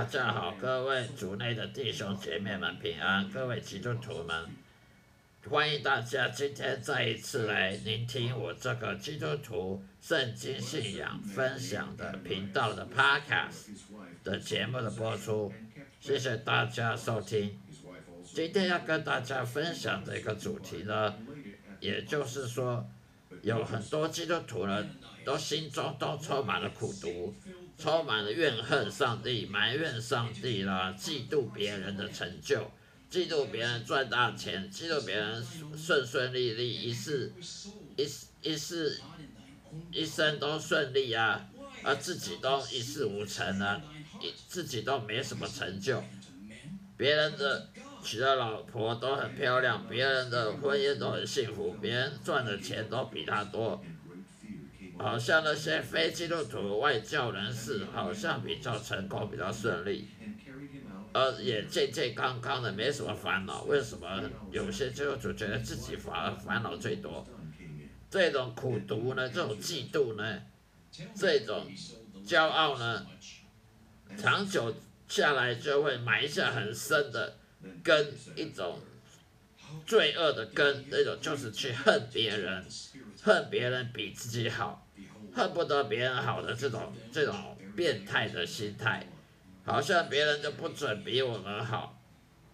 大家好，各位族内的弟兄姐妹们平安，各位基督徒们，欢迎大家今天再一次来聆听我这个基督徒圣经信仰分享的频道的 Podcast 的节目的播出，谢谢大家收听。今天要跟大家分享的一个主题呢，也就是说，有很多基督徒呢，都心中都充满了苦毒。充满了怨恨上帝，埋怨上帝啦，嫉妒别人的成就，嫉妒别人赚大钱，嫉妒别人顺顺利利，一世一一世一生都顺利啊，而自己都一事无成啊，一自己都没什么成就，别人的娶的老婆都很漂亮，别人的婚姻都很幸福，别人赚的钱都比他多。好像那些非基督徒外教人士，好像比较成功，比较顺利，呃也健健康康的，没什么烦恼。为什么有些基督徒觉得自己反而烦恼最多？这种苦读呢？这种嫉妒呢？这种骄傲呢？长久下来就会埋下很深的根，一种罪恶的根。那种就是去恨别人，恨别人比自己好。恨不得别人好的这种这种变态的心态，好像别人就不准比我们好，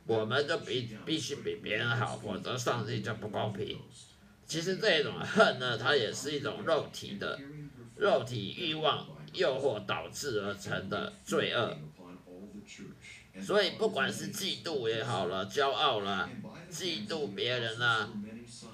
我们就必必须比别人好，否则上帝就不公平。其实这种恨呢，它也是一种肉体的肉体欲望诱惑导致而成的罪恶。所以不管是嫉妒也好了，骄傲了，嫉妒别人啊。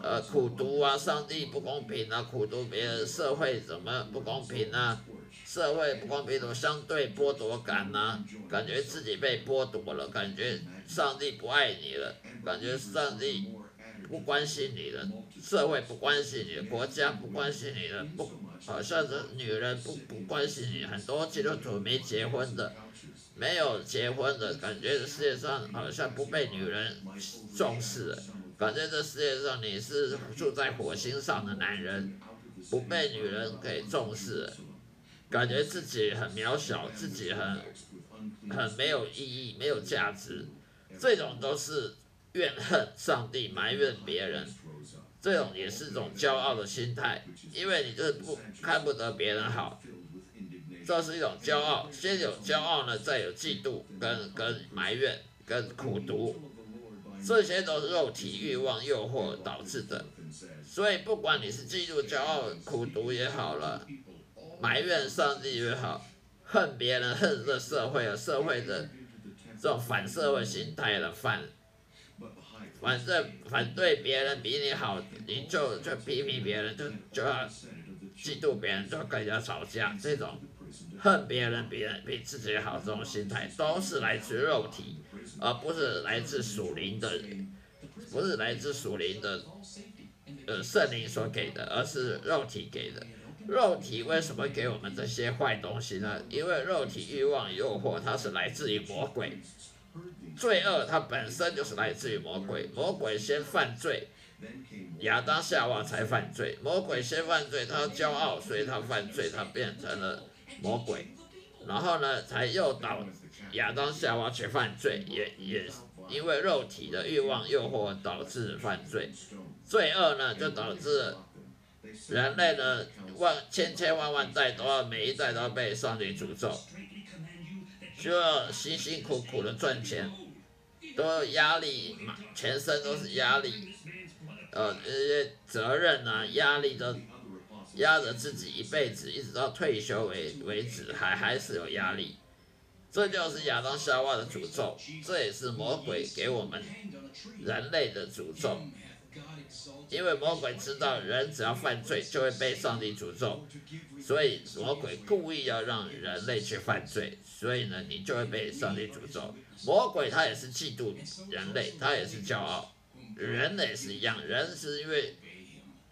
呃，苦读啊，上帝不公平啊，苦读别人，社会怎么不公平啊？社会不公平，怎么相对剥夺感呢？感觉自己被剥夺了，感觉上帝不爱你了，感觉上帝不关心你了，社会不关心你，国家不关心你了，不，好像是女人不不关心你，很多基督徒没结婚的，没有结婚的感觉世界上好像不被女人重视。感觉这世界上你是住在火星上的男人，不被女人给重视，感觉自己很渺小，自己很很没有意义、没有价值，这种都是怨恨上帝、埋怨别人，这种也是一种骄傲的心态，因为你就是不看不得别人好，这是一种骄傲。先有骄傲呢，再有嫉妒、跟跟埋怨、跟苦读。这些都是肉体欲望诱惑导致的，所以不管你是嫉妒、骄傲、苦读也好了，埋怨上帝也好，恨别人、恨这社会啊，社会的这种反社会心态的反，反正反对别人比你好，你就就批评别人，就就要嫉妒别人，就要跟人家吵架，这种恨别人比人比自己好这种心态，都是来自肉体。而不是来自属灵的，不是来自属灵的，呃，圣灵所给的，而是肉体给的。肉体为什么给我们这些坏东西呢？因为肉体欲望诱惑，它是来自于魔鬼。罪恶它本身就是来自于魔鬼，魔鬼先犯罪，亚当夏娃才犯罪。魔鬼先犯罪，他骄傲，所以他犯罪，他变成了魔鬼。然后呢，才诱导。亚当夏娃去犯罪，也也因为肉体的欲望诱惑导致犯罪，罪恶呢就导致人类呢万千千万万代都要每一代都要被上帝诅咒，就要辛辛苦苦的赚钱，都有压力嘛，全身都是压力，呃这些责任啊压力都压着自己一辈子，一直到退休为为止，还还是有压力。这就是亚当夏娃的诅咒，这也是魔鬼给我们人类的诅咒。因为魔鬼知道人只要犯罪就会被上帝诅咒，所以魔鬼故意要让人类去犯罪，所以呢，你就会被上帝诅咒。魔鬼他也是嫉妒人类，他也是骄傲，人也是一样，人是因为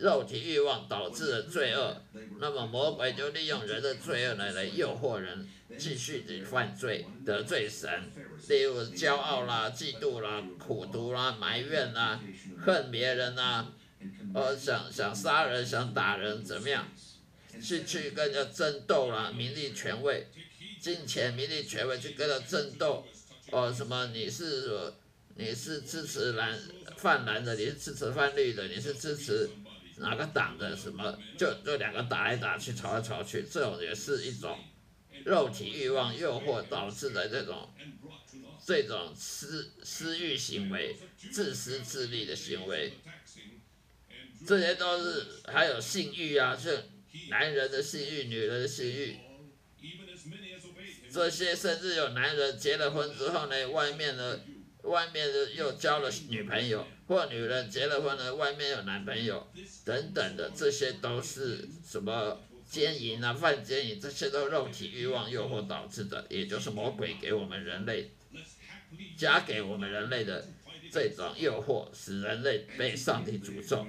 肉体欲望导致的罪恶，那么魔鬼就利用人的罪恶来来诱惑人。继续的犯罪得罪神，例如骄傲啦、嫉妒啦、苦毒啦、埋怨啦、恨别人啦，呃想想杀人、想打人怎么样？去去跟人家争斗啦、名利权位，金钱、名利、权位去跟他争斗，哦，什么你是你是支持蓝泛蓝的，你是支持泛绿的，你是支持哪个党的？什么就就两个打来打去，吵来吵去，这种也是一种肉体欲望诱惑导致的这种这种私私欲行为、自私自利的行为，这些都是还有性欲啊，是男人的性欲、女人的性欲。这些甚至有男人结了婚之后呢，外面的外面的又交了女朋友，或女人结了婚呢，外面有男朋友，等等的，这些都是什么奸淫啊、犯奸淫，这些都肉体欲望诱惑导致的，也就是魔鬼给我们人类加给我们人类的这种诱惑，使人类被上帝诅咒。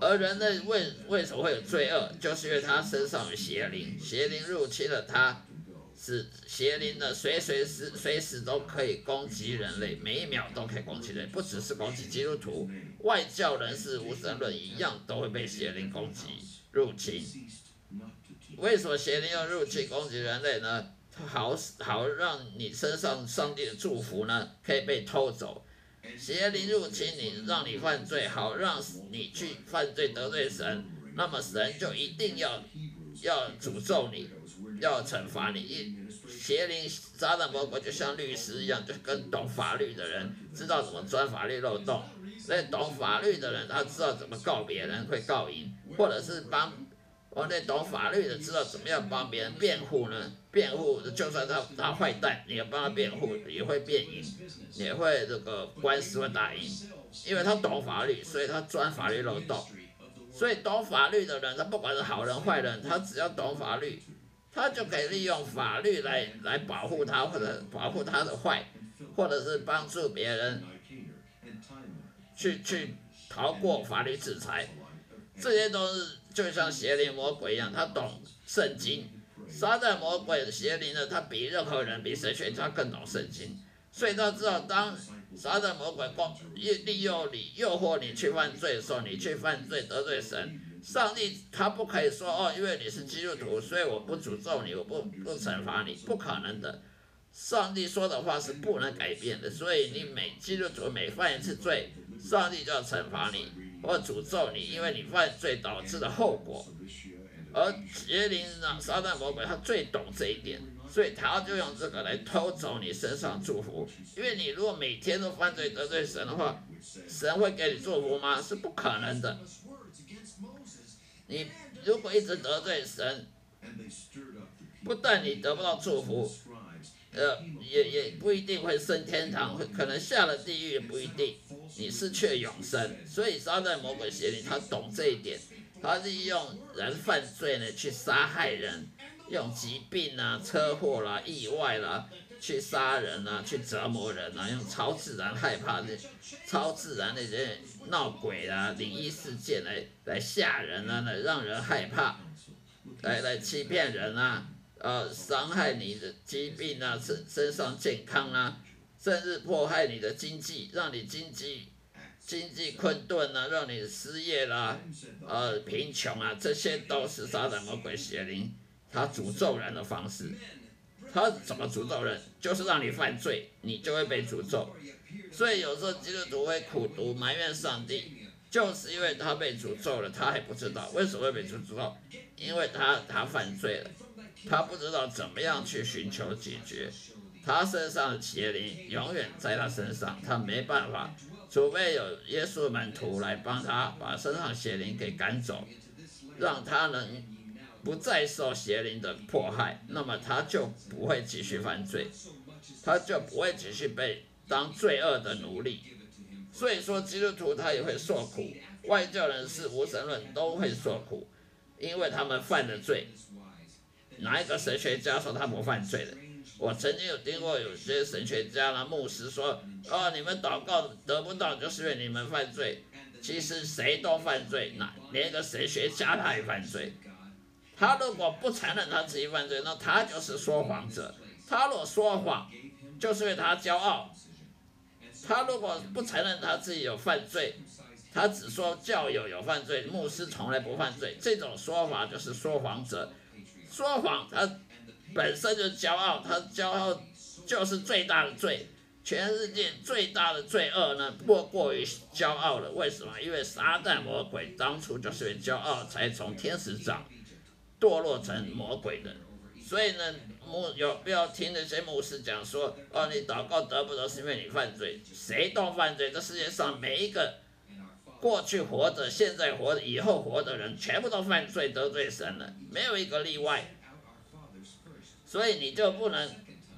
而人类为为什么会有罪恶？就是因为他身上有邪灵，邪灵入侵了他，是邪灵呢随随时随时都可以攻击人类，每一秒都可以攻击人，不只是攻击基督徒，外教人士、无神论一样都会被邪灵攻击入侵。为什么邪灵要入侵攻击人类呢？好好让你身上上帝的祝福呢可以被偷走。邪灵入侵你，让你犯罪，好让你去犯罪得罪神，那么神就一定要要诅咒你，要惩罚你。邪灵撒旦魔鬼就像律师一样，就跟懂法律的人知道怎么钻法律漏洞。那懂法律的人，他知道怎么告别人会告赢，或者是帮。我那懂法律的知道怎么样帮别人辩护呢？辩护就算他他坏蛋，你要帮他辩护也会辩赢，也会这个官司会打赢，因为他懂法律，所以他钻法律漏洞。所以懂法律的人，他不管是好人坏人，他只要懂法律，他就可以利用法律来来保护他，或者保护他的坏，或者是帮助别人去去逃过法律制裁，这些都是。就像邪灵魔鬼一样，他懂圣经。撒旦魔鬼邪灵呢，他比任何人、比神学家更懂圣经，所以他知道，当撒旦魔鬼光利利用你、诱惑你去犯罪的时候，你去犯罪得罪神，上帝他不可以说哦，因为你是基督徒，所以我不诅咒你，我不不惩罚你，不可能的。上帝说的话是不能改变的，所以你每基督徒每犯一次罪，上帝就要惩罚你。或诅咒你，因为你犯罪导致的后果。而邪灵呢，撒旦魔鬼他最懂这一点，所以他就用这个来偷走你身上祝福。因为你如果每天都犯罪得罪神的话，神会给你祝福吗？是不可能的。你如果一直得罪神，不但你得不到祝福，呃，也也不一定会升天堂，会可能下了地狱也不一定。你失去永生，所以撒旦魔鬼邪灵他懂这一点，他是用人犯罪呢去杀害人，用疾病啊、车祸啦、意外啦去杀人啊、去折磨人啊，用超自然害怕的、超自然那些闹鬼啊、灵异事件来来吓人啊，来让人害怕，来来欺骗人啊，呃，伤害你的疾病啊、身身上健康啊。甚至迫害你的经济，让你经济经济困顿啊，让你失业啦，呃，贫穷啊，这些都是撒旦魔鬼邪灵他诅咒人的方式。他怎么诅咒人？就是让你犯罪，你就会被诅咒。所以有时候基督徒会苦读埋怨上帝，就是因为他被诅咒了，他还不知道为什么会被诅咒，因为他他犯罪了，他不知道怎么样去寻求解决。他身上的邪灵永远在他身上，他没办法，除非有耶稣门徒来帮他把身上邪灵给赶走，让他能不再受邪灵的迫害，那么他就不会继续犯罪，他就不会继续被当罪恶的奴隶。所以说，基督徒他也会受苦，外教人士、无神论都会受苦，因为他们犯了罪。哪一个神学家说他不犯罪的？我曾经有听过有些神学家啦、牧师说：“哦，你们祷告得不到，就是因为你们犯罪。”其实谁都犯罪，那连个神学家他也犯罪。他如果不承认他自己犯罪，那他就是说谎者。他若说谎，就是为他骄傲。他如果不承认他自己有犯罪，他只说教友有犯罪，牧师从来不犯罪，这种说法就是说谎者。说谎，他本身就骄傲，他骄傲就是最大的罪。全世界最大的罪恶呢，莫过于骄傲了。为什么？因为撒旦魔鬼当初就是因为骄傲，才从天使长堕落成魔鬼的。所以呢，牧有不要听那些牧师讲说，哦，你祷告得不得是因为你犯罪？谁都犯罪。这世界上每一个过去活着、现在活着、以后活的人，全部都犯罪得罪神了，没有一个例外。所以你就不能。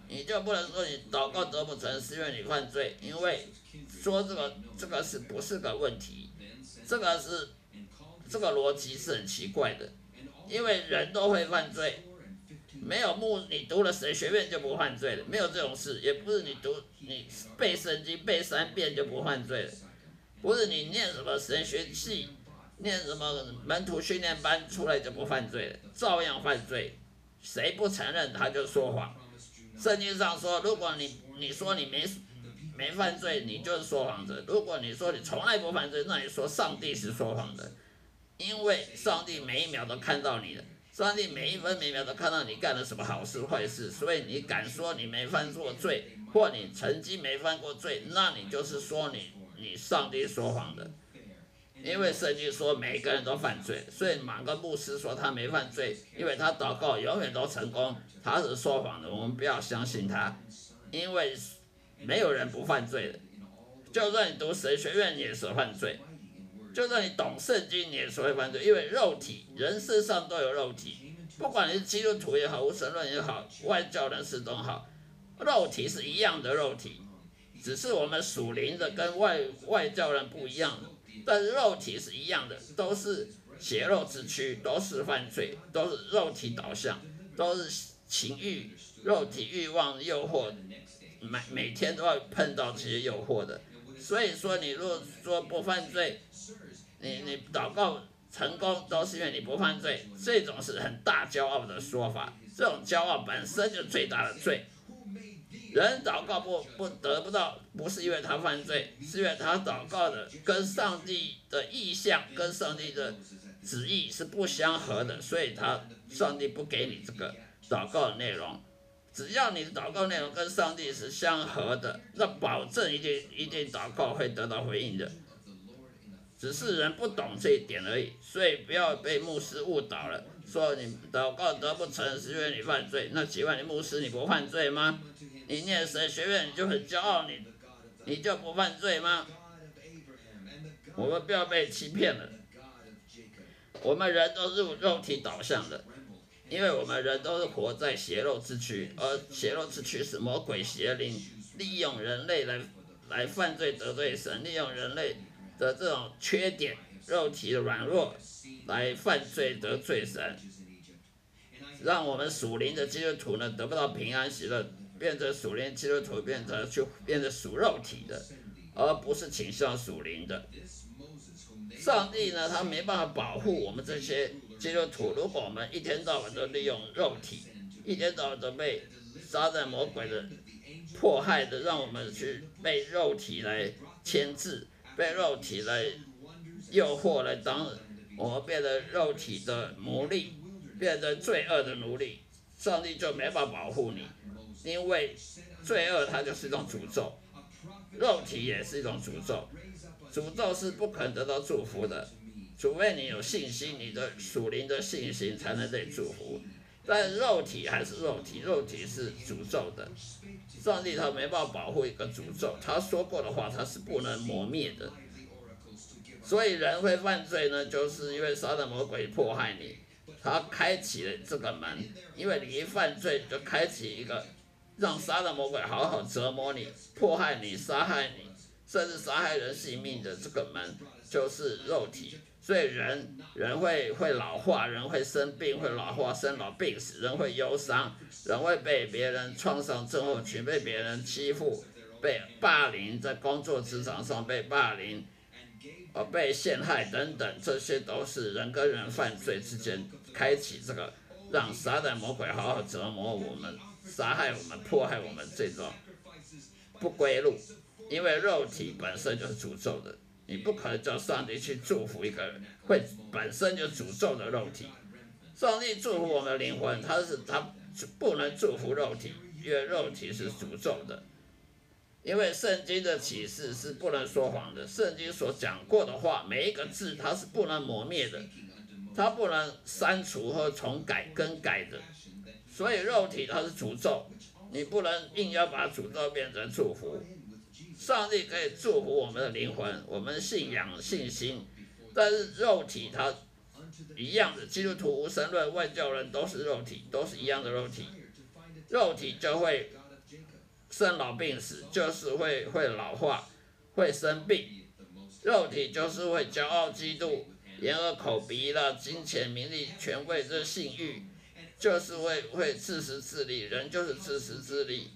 你就不能说你祷告得不成是因为你犯罪，因为说这个这个是不是个问题？这个是这个逻辑是很奇怪的，因为人都会犯罪，没有目你读了神学院就不犯罪了，没有这种事，也不是你读你背圣经背三遍就不犯罪了，不是你念什么神学系，念什么门徒训练班出来就不犯罪了，照样犯罪，谁不承认他就说谎。圣经上说，如果你你说你没没犯罪，你就是说谎者；如果你说你从来不犯罪，那你说上帝是说谎的，因为上帝每一秒都看到你的，上帝每一分每秒都看到你干了什么好事坏事，所以你敢说你没犯过罪，或你曾经没犯过罪，那你就是说你你上帝说谎的。因为圣经说每个人都犯罪，所以马个牧师说他没犯罪，因为他祷告永远都成功，他是说谎的，我们不要相信他，因为没有人不犯罪的，就算你读神学院也是犯罪，就算你懂圣经你也是会犯罪，因为肉体人身上都有肉体，不管你是基督徒也好，无神论也好，外教人士都好，肉体是一样的肉体，只是我们属灵的跟外外教人不一样。但是肉体是一样的，都是血肉之躯，都是犯罪，都是肉体导向，都是情欲、肉体欲望诱惑，每每天都要碰到这些诱惑的。所以说，你如果说不犯罪，你你祷告成功都是因为你不犯罪，这种是很大骄傲的说法，这种骄傲本身就最大的罪。人祷告不不得不到，不是因为他犯罪，是因为他祷告的跟上帝的意向、跟上帝的旨意是不相合的，所以他上帝不给你这个祷告的内容。只要你的祷告内容跟上帝是相合的，那保证一定一定祷告会得到回应的。只是人不懂这一点而已，所以不要被牧师误导了，说你祷告得不成是因为你犯罪。那请问你牧师你不犯罪吗？你念神学院你就很骄傲，你你就不犯罪吗？我们不要被欺骗了。我们人都是肉体导向的，因为我们人都是活在邪肉之躯，而邪肉之躯是魔鬼邪灵利用人类来来犯罪得罪神，利用人类的这种缺点、肉体的软弱来犯罪得罪神，让我们属灵的基督徒呢得不到平安喜乐。变成属灵基督徒，变成去变成属肉体的，而不是倾向属灵的。上帝呢，他没办法保护我们这些基督徒。如果我们一天到晚都利用肉体，一天到晚都被撒旦魔鬼的迫害的，让我们去被肉体来牵制，被肉体来诱惑，来当我们变得肉体的奴隶，变得罪恶的奴隶，上帝就没法保护你。因为罪恶它就是一种诅咒，肉体也是一种诅咒，诅咒是不可能得到祝福的，除非你有信心，你的属灵的信心才能被祝福。但肉体还是肉体，肉体是诅咒的，上帝他没办法保护一个诅咒，他说过的话他是不能磨灭的。所以人会犯罪呢，就是因为撒旦魔鬼迫害你，他开启了这个门，因为你一犯罪就开启一个。让杀的魔鬼好好折磨你、迫害你、杀害你，甚至杀害人性命的这个门，就是肉体。所以人人会会老化，人会生病，会老化、生老病死，人会忧伤，人会被别人创伤症候群，被别人欺负、被霸凌，在工作职场上被霸凌，呃，被陷害等等，这些都是人跟人犯罪之间开启这个，让撒旦魔鬼好好折磨我们。杀害我们、迫害我们这种不归路，因为肉体本身就是诅咒的，你不可能叫上帝去祝福一个人会本身就诅咒的肉体。上帝祝福我们的灵魂，他是他不能祝福肉体，因为肉体是诅咒的。因为圣经的启示是不能说谎的，圣经所讲过的话，每一个字它是不能磨灭的，它不能删除或重改更改的。所以肉体它是诅咒，你不能硬要把诅咒变成祝福。上帝可以祝福我们的灵魂，我们信仰信心，但是肉体它一样的，基督徒、无神论、外教人都是肉体，都是一样的肉体，肉体就会生老病死，就是会会老化，会生病，肉体就是会骄傲、嫉妒、眼耳口鼻了，金钱、名利、权位这性欲，就是会会自私自利，人就是自私自利，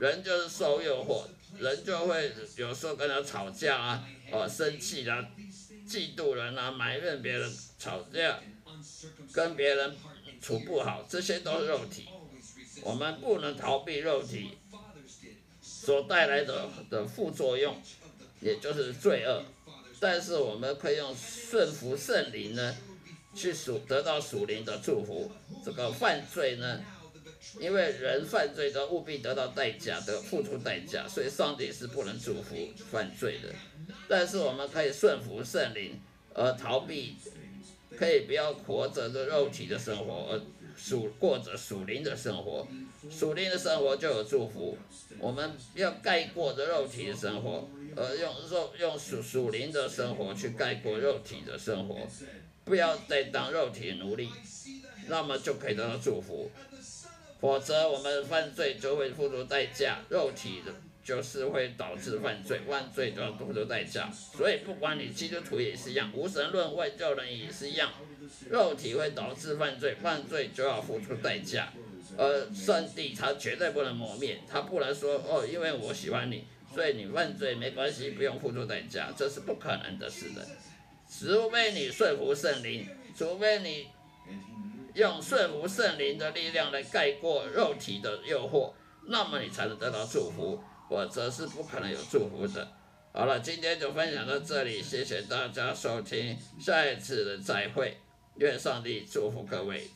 人就是受诱惑。人就会有时候跟他吵架啊，哦，生气啦，嫉妒人啊，埋怨别人，吵架，跟别人处不好，这些都是肉体。我们不能逃避肉体所带来的的副作用，也就是罪恶。但是我们可以用顺服圣灵呢，去属得到属灵的祝福。这个犯罪呢？因为人犯罪都务必得到代价的，付出代价，所以上帝是不能祝福犯罪的。但是我们可以顺服圣灵，而逃避，可以不要活着的肉体的生活，而属过着属灵的生活。属灵的生活就有祝福。我们要盖过的肉体的生活，而用肉用属属灵的生活去盖过肉体的生活，不要再当肉体奴隶，那么就可以得到祝福。否则，我们犯罪就会付出代价，肉体的就是会导致犯罪，犯罪都要付出代价。所以，不管你基督徒也是一样，无神论外教人也是一样，肉体会导致犯罪，犯罪就要付出代价。而上帝他绝对不能磨灭，他不能说哦，因为我喜欢你，所以你犯罪没关系，不用付出代价，这是不可能的事的。除非你说服圣灵，除非你。用顺服圣灵的力量来盖过肉体的诱惑，那么你才能得到祝福，否则是不可能有祝福的。好了，今天就分享到这里，谢谢大家收听，下一次的再会，愿上帝祝福各位。